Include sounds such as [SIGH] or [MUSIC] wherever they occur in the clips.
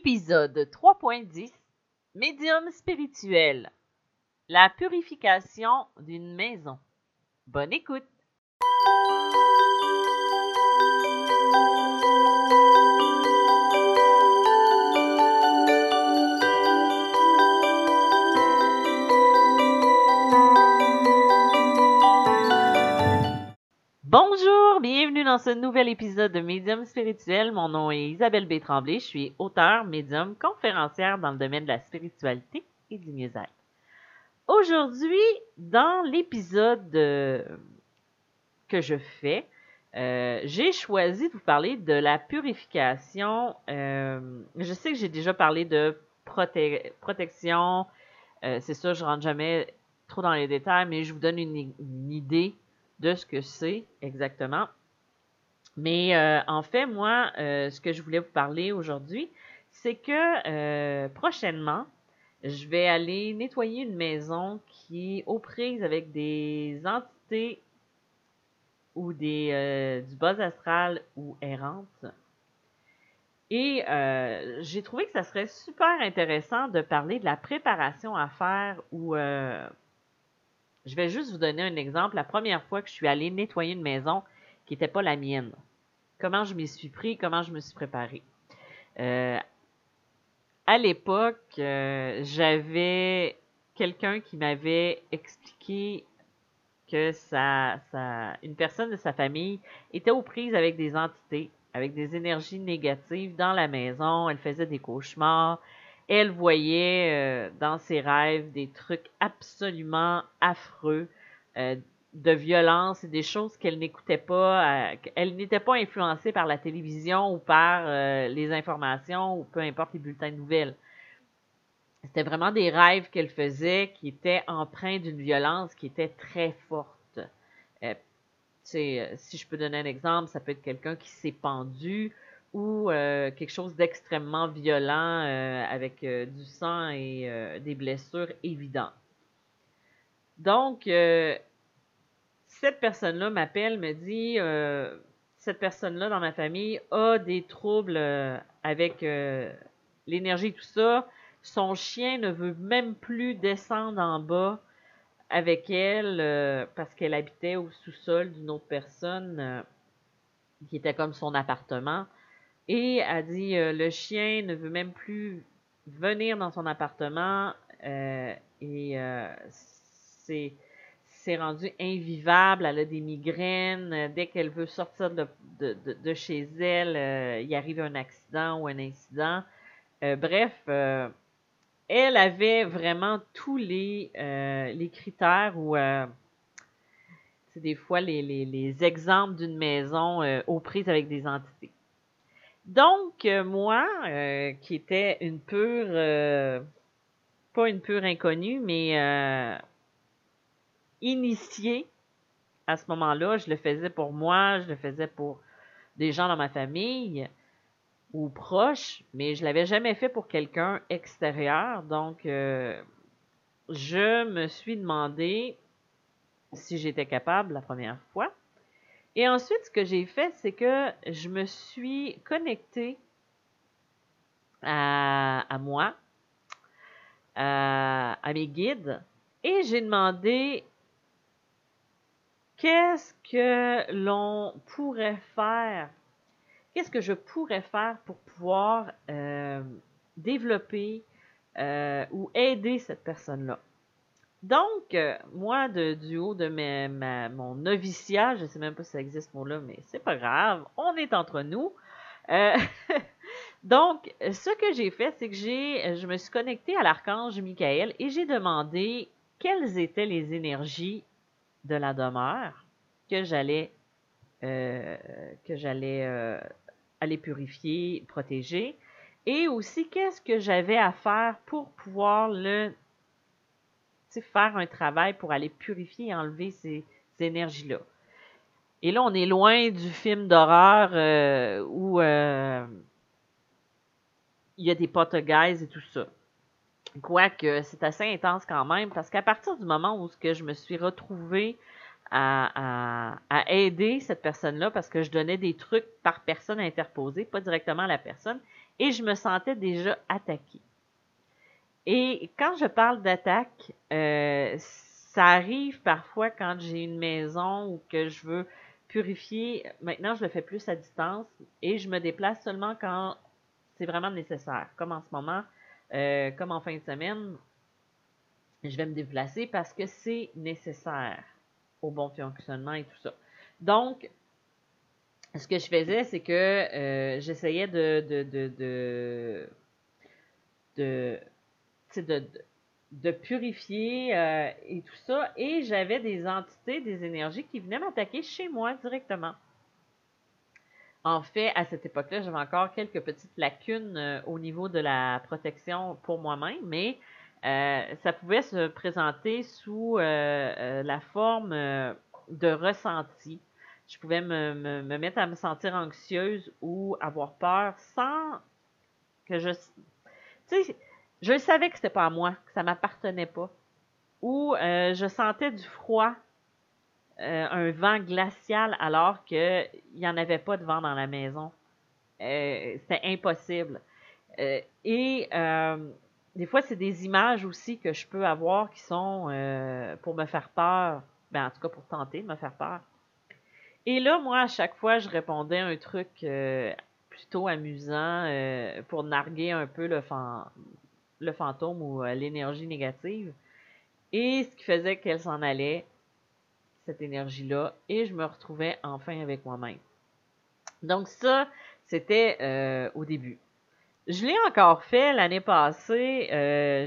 Épisode 3.10 Médium spirituel La purification d'une maison. Bonne écoute. Bienvenue dans ce nouvel épisode de Médium spirituel. Mon nom est Isabelle B. Tremblay. Je suis auteure, médium, conférencière dans le domaine de la spiritualité et du mieux-être. Aujourd'hui, dans l'épisode euh, que je fais, euh, j'ai choisi de vous parler de la purification. Euh, je sais que j'ai déjà parlé de protection. C'est ça, je rentre jamais trop dans les détails, mais je vous donne une idée de ce que c'est exactement. Mais euh, en fait, moi, euh, ce que je voulais vous parler aujourd'hui, c'est que euh, prochainement, je vais aller nettoyer une maison qui est aux prises avec des entités ou des du bas astral ou errantes. Et j'ai trouvé que ça serait super intéressant de parler de la préparation à faire ou je vais juste vous donner un exemple. La première fois que je suis allée nettoyer une maison qui n'était pas la mienne. Comment je m'y suis pris, comment je me suis préparé. Euh, à l'époque, euh, j'avais quelqu'un qui m'avait expliqué que sa, une personne de sa famille était aux prises avec des entités, avec des énergies négatives dans la maison. Elle faisait des cauchemars elle voyait euh, dans ses rêves des trucs absolument affreux, euh, de violence et des choses qu'elle n'écoutait pas. Euh, elle n'était pas influencée par la télévision ou par les informations ou peu importe les bulletins de nouvelles. C'était vraiment des rêves qu'elle faisait qui étaient empreints d'une violence qui était très forte. si je peux donner un exemple, ça peut être quelqu'un qui s'est pendu, ou euh, quelque chose d'extrêmement violent euh, avec euh, du sang et des blessures évidentes. Donc, cette personne-là m'appelle, me dit, cette personne-là dans ma famille a des troubles avec l'énergie, tout ça. Son chien ne veut même plus descendre en bas avec elle parce qu'elle habitait au sous-sol d'une autre personne qui était comme son appartement. Et a dit euh, le chien ne veut même plus venir dans son appartement euh, et euh, c'est rendu invivable. Elle a des migraines. Dès qu'elle veut sortir de, de, de, chez elle, il arrive un accident ou un incident. bref, elle avait vraiment tous les, les critères ou des fois les, les, les exemples d'une maison aux prises avec des entités. Donc, euh, moi, euh, qui était une pure, euh, pas une pure inconnue, mais initiée à ce moment-là, je le faisais pour moi, je le faisais pour des gens dans ma famille ou proches, mais je l'avais jamais fait pour quelqu'un extérieur. Donc, je me suis demandé si j'étais capable la première fois. Et ensuite, ce que j'ai fait, c'est que je me suis connectée à, moi, à, mes guides, et j'ai demandé qu'est-ce que l'on pourrait faire, qu'est-ce que je pourrais faire pour pouvoir euh, développer euh, ou aider cette personne-là. Donc, euh, moi, du haut de mon noviciat, je ne sais même pas si ça existe ce mot-là, mais c'est pas grave, on est entre nous. Euh, [LAUGHS] donc, ce que j'ai fait, c'est que j'ai, je me suis connectée à l'archange Michael et j'ai demandé quelles étaient les énergies de la demeure que j'allais euh, que j'allais aller purifier, protéger, et aussi qu'est-ce que j'avais à faire pour pouvoir le faire un travail pour aller purifier et enlever ces, énergies-là. Et là, on est loin du film d'horreur euh, où euh, il y a des guys et tout ça. Quoique, c'est assez intense quand même, parce qu'à partir du moment où je me suis retrouvée à, à, aider cette personne-là, parce que je donnais des trucs par personne interposée, pas directement à la personne, et je me sentais déjà attaquée. Et quand je parle d'attaque, euh, ça arrive parfois quand j'ai une maison ou que je veux purifier. Maintenant, je le fais plus à distance et je me déplace seulement quand c'est vraiment nécessaire. Comme en ce moment, euh, comme en fin de semaine, je vais me déplacer parce que c'est nécessaire au bon fonctionnement et tout ça. Donc, ce que je faisais, c'est que euh, j'essayais de de, de, de, de, de, purifier euh, et tout ça. Et j'avais des entités, des énergies qui venaient m'attaquer chez moi directement. En fait, à cette époque-là, j'avais encore quelques petites lacunes euh, au niveau de la protection pour moi-même, mais ça pouvait se présenter sous la forme de ressenti je pouvais me, me, mettre à me sentir anxieuse ou avoir peur sans que je. Tu sais, je savais que c'était pas à moi, que ça m'appartenait pas. Ou euh, je sentais du froid, euh, un vent glacial alors qu'il n'y en avait pas de vent dans la maison. Euh, c'était impossible. et des fois, c'est des images aussi que je peux avoir qui sont pour me faire peur. Ben, en tout cas, pour tenter de me faire peur. Et là, moi, à chaque fois, je répondais un truc plutôt amusant pour narguer un peu le, le fantôme ou euh, l'énergie négative. Et ce qui faisait qu'elle s'en allait, cette énergie-là, et je me retrouvais enfin avec moi-même. Donc ça, c'était au début. Je l'ai encore fait l'année passée.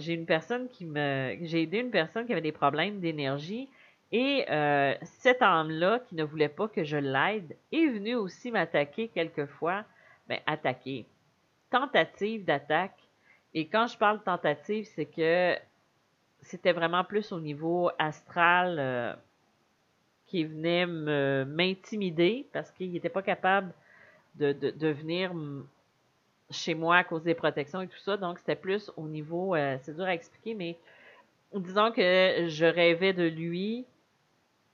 j'ai une personne qui me, j'ai aidé une personne qui avait des problèmes d'énergie et euh, cet âme-là, qui ne voulait pas que je l'aide, est venu aussi m'attaquer quelquefois. Ben, attaquer. Tentative d'attaque. Et quand je parle tentative, c'est que c'était vraiment plus au niveau astral euh, qui venait m'intimider parce qu'il n'était pas capable de, de, venir chez moi à cause des protections et tout ça. Donc, c'était plus au niveau, euh, c'est dur à expliquer, mais disons que je rêvais de lui,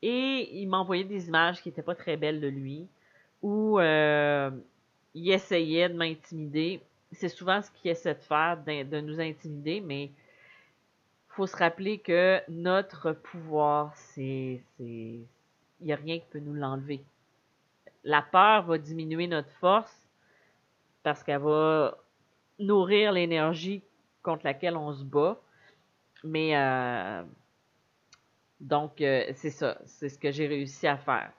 et il m'envoyait des images qui n'étaient pas très belles de lui, où euh, il essayait de m'intimider. C'est souvent ce qu'il essaie de faire, de, nous intimider, mais il faut se rappeler que notre pouvoir, c'est. Il n'y a rien qui peut nous l'enlever. La peur va diminuer notre force parce qu'elle va nourrir l'énergie contre laquelle on se bat. Mais euh, donc, euh, c'est ça. C'est ce que j'ai réussi à faire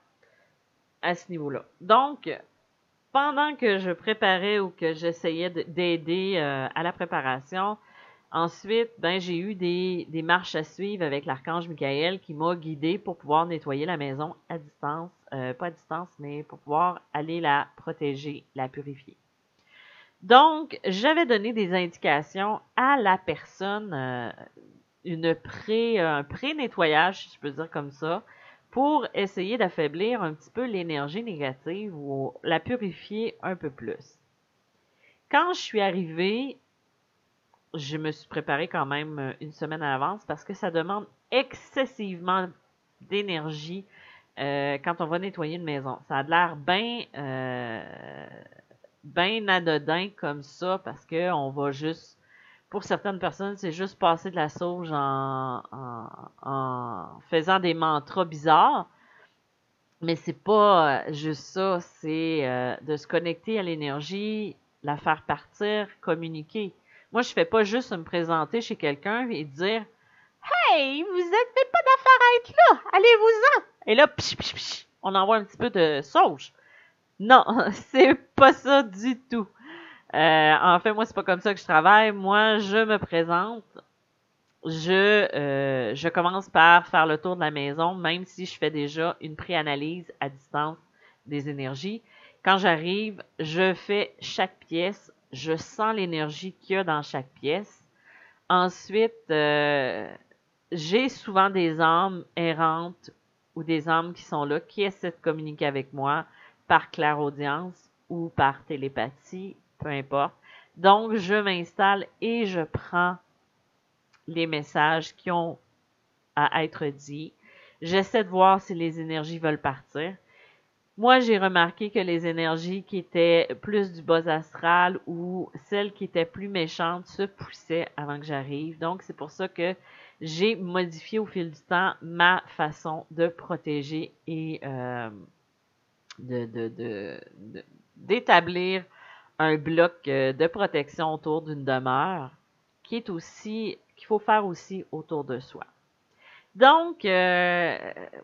à ce niveau-là. Donc, pendant que je préparais ou que j'essayais d'aider euh, à la préparation, ensuite, ben, j'ai eu des, marches à suivre avec l'archange Michael qui m'a guidé pour pouvoir nettoyer la maison à distance. Euh, pas à distance, mais pour pouvoir aller la protéger, la purifier. Donc, j'avais donné des indications à la personne pré, un pré-nettoyage, si je peux dire comme ça, pour essayer d'affaiblir un petit peu l'énergie négative ou la purifier un peu plus. Quand je suis arrivée, je me suis préparée quand même une semaine à l'avance parce que ça demande excessivement d'énergie euh, quand on va nettoyer une maison. Ça a l'air euh, bien anodin comme ça parce qu'on va juste pour certaines personnes, c'est juste passer de la sauge en, en, faisant des mantras bizarres. Mais c'est pas euh, juste ça, c'est euh, de se connecter à l'énergie, la faire partir, communiquer. Moi, je fais pas juste me présenter chez quelqu'un et dire Hey, vous êtes pas d'affaire à être là, allez-vous-en! Et là, on envoie un petit peu de sauge. Non, [LAUGHS] c'est pas ça du tout. Euh, en fait, moi, c'est pas comme ça que je travaille. Moi, je me présente. Je, euh, je commence par faire le tour de la maison, même si je fais déjà une préanalyse à distance des énergies. Quand j'arrive, je fais chaque pièce. Je sens l'énergie qu'il y a dans chaque pièce. Ensuite, euh, j'ai souvent des âmes errantes ou des âmes qui sont là, qui essaient de communiquer avec moi par clairaudience ou par télépathie peu importe. Donc, je m'installe et je prends les messages qui ont à être dits. J'essaie de voir si les énergies veulent partir. moi, j'ai remarqué que les énergies qui étaient plus du bas astral ou celles qui étaient plus méchantes se poussaient avant que j'arrive. Donc, c'est pour ça que j'ai modifié au fil du temps ma façon de protéger et euh, de, d'établir un bloc euh, de protection autour d'une demeure qui est aussi qu'il faut faire aussi autour de soi. Donc, euh,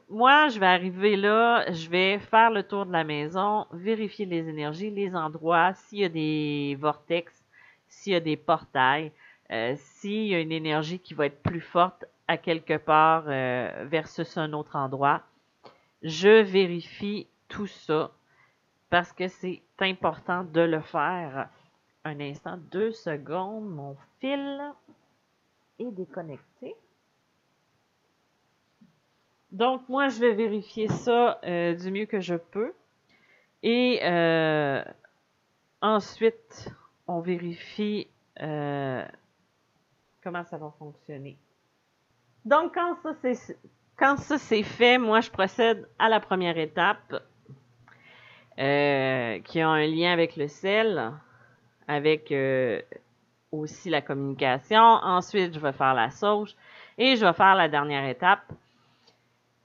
moi, je vais arriver là, je vais faire le tour de la maison, vérifier les énergies, les endroits, s'il y a des vortex, s'il y a des portails, euh, s'il y a une énergie qui va être plus forte à quelque part euh, versus un autre endroit. Je vérifie tout ça parce que c'est important de le faire. Un instant, deux secondes, mon fil est déconnecté. Donc, moi, je vais vérifier ça euh, du mieux que je peux. Et euh, ensuite, on vérifie euh, comment ça va fonctionner. Donc, quand ça quand ça c'est fait, moi, je procède à la première étape qui a un lien avec le sel, avec aussi la communication. Ensuite, je vais faire la sauge et je vais faire la dernière étape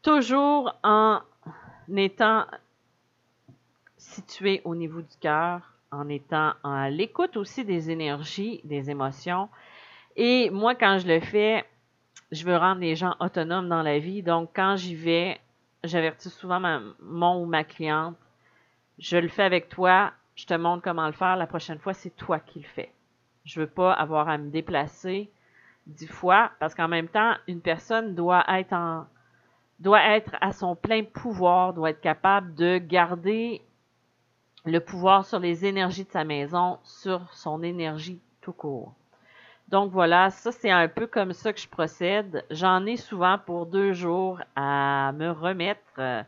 toujours en étant situé au niveau du cœur, en étant à l'écoute aussi des énergies, des émotions. Et moi, quand je le fais, je veux rendre les gens autonomes dans la vie. Donc, quand j'y vais, j'avertis souvent mon ou ma cliente, je le fais avec toi, je te montre comment le faire. La prochaine fois, c'est toi qui le fais. Je veux pas avoir à me déplacer dix fois parce qu'en même temps, une personne doit être à son plein pouvoir, doit être capable de garder le pouvoir sur les énergies de sa maison, sur son énergie tout court. Donc voilà, ça c'est un peu comme ça que je procède. J'en ai souvent pour deux jours à me remettre euh,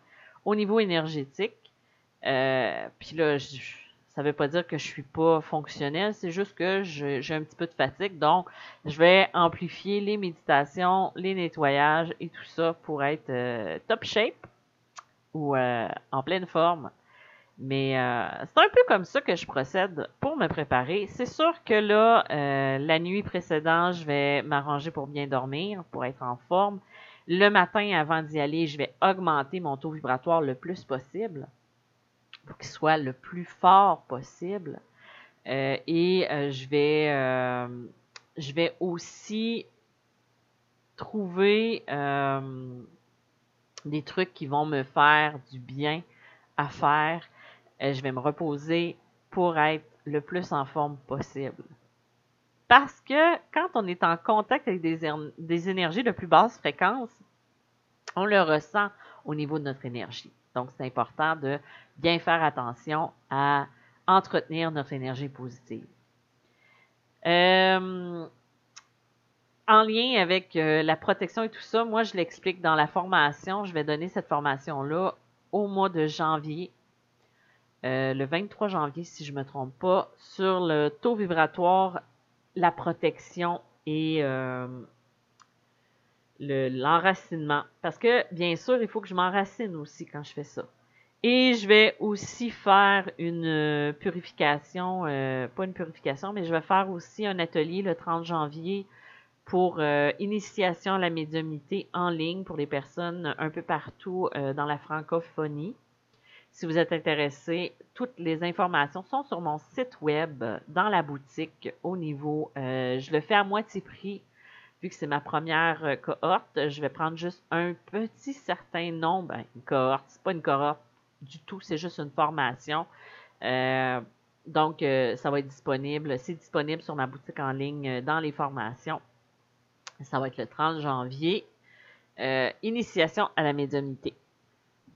au niveau énergétique. Euh, Puis là, je, ça veut pas dire que je suis pas fonctionnel, c'est juste que j'ai un petit peu de fatigue. Donc, je vais amplifier les méditations, les nettoyages et tout ça pour être euh, top shape ou euh, en pleine forme. Mais c'est un peu comme ça que je procède pour me préparer. C'est sûr que là, la nuit précédente, je vais m'arranger pour bien dormir, pour être en forme. Le matin, avant d'y aller, je vais augmenter mon taux vibratoire le plus possible le plus fort possible. Euh, et euh, je vais euh, je vais aussi trouver des trucs qui vont me faire du bien à faire. je vais me reposer pour être le plus en forme possible. Parce que quand on est en contact avec des énergies de plus basse fréquence, on le ressent au niveau de notre énergie. Donc, c'est important de bien faire attention à entretenir notre énergie positive. Euh, en lien avec euh, la protection et tout ça, moi, je l'explique dans la formation. Je vais donner cette formation-là au mois de janvier, euh, le 23 janvier, si je ne me trompe pas, sur le taux vibratoire, la protection et l'enracinement. Parce que, bien sûr, il faut que je m'enracine aussi quand je fais ça. Et je vais aussi faire une euh, purification, euh, pas une purification, mais je vais faire aussi un atelier le 30 janvier pour euh, initiation à la médiumnité en ligne pour les personnes un peu partout dans la francophonie. Si vous êtes intéressé, toutes les informations sont sur mon site web dans la boutique au niveau. je le fais à moitié prix vu que c'est ma première cohorte. Je vais prendre juste un petit certain nombre. Ben, une cohorte, c'est pas une cohorte du tout, c'est juste une formation. Euh, donc, euh, ça va être disponible. C'est disponible sur ma boutique en ligne euh, dans les formations. Ça va être le 30 janvier. initiation à la médiumnité.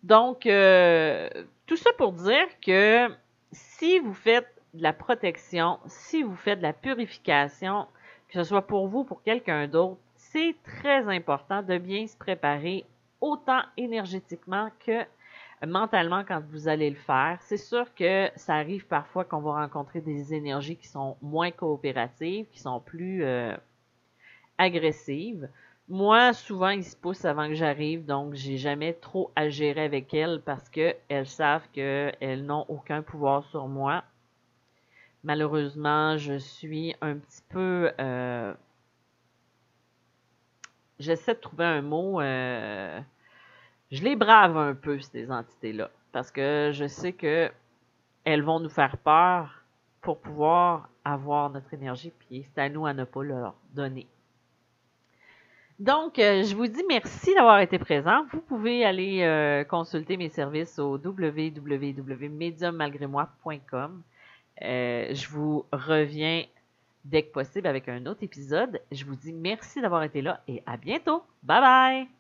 Donc, tout ça pour dire que si vous faites de la protection, si vous faites de la purification, que ce soit pour vous ou pour quelqu'un d'autre, c'est très important de bien se préparer autant énergétiquement que mentalement quand vous allez le faire. C'est sûr que ça arrive parfois qu'on va rencontrer des énergies qui sont moins coopératives, qui sont plus euh, agressives. moi, souvent, ils se poussent avant que j'arrive, donc j'ai jamais trop à gérer avec elles parce qu'elles savent qu'elles n'ont aucun pouvoir sur moi. Malheureusement, je suis un petit peu... Euh, j'essaie de trouver un mot... Euh, je les brave un peu, ces entités-là, parce que je sais que elles vont nous faire peur pour pouvoir avoir notre énergie, puis c'est à nous à ne pas leur donner. Donc, euh, je vous dis merci d'avoir été présent. Vous pouvez aller consulter mes services au www.mediummalgrémoi.com. Euh, je vous reviens dès que possible avec un autre épisode. Je vous dis merci d'avoir été là et à bientôt. Bye bye!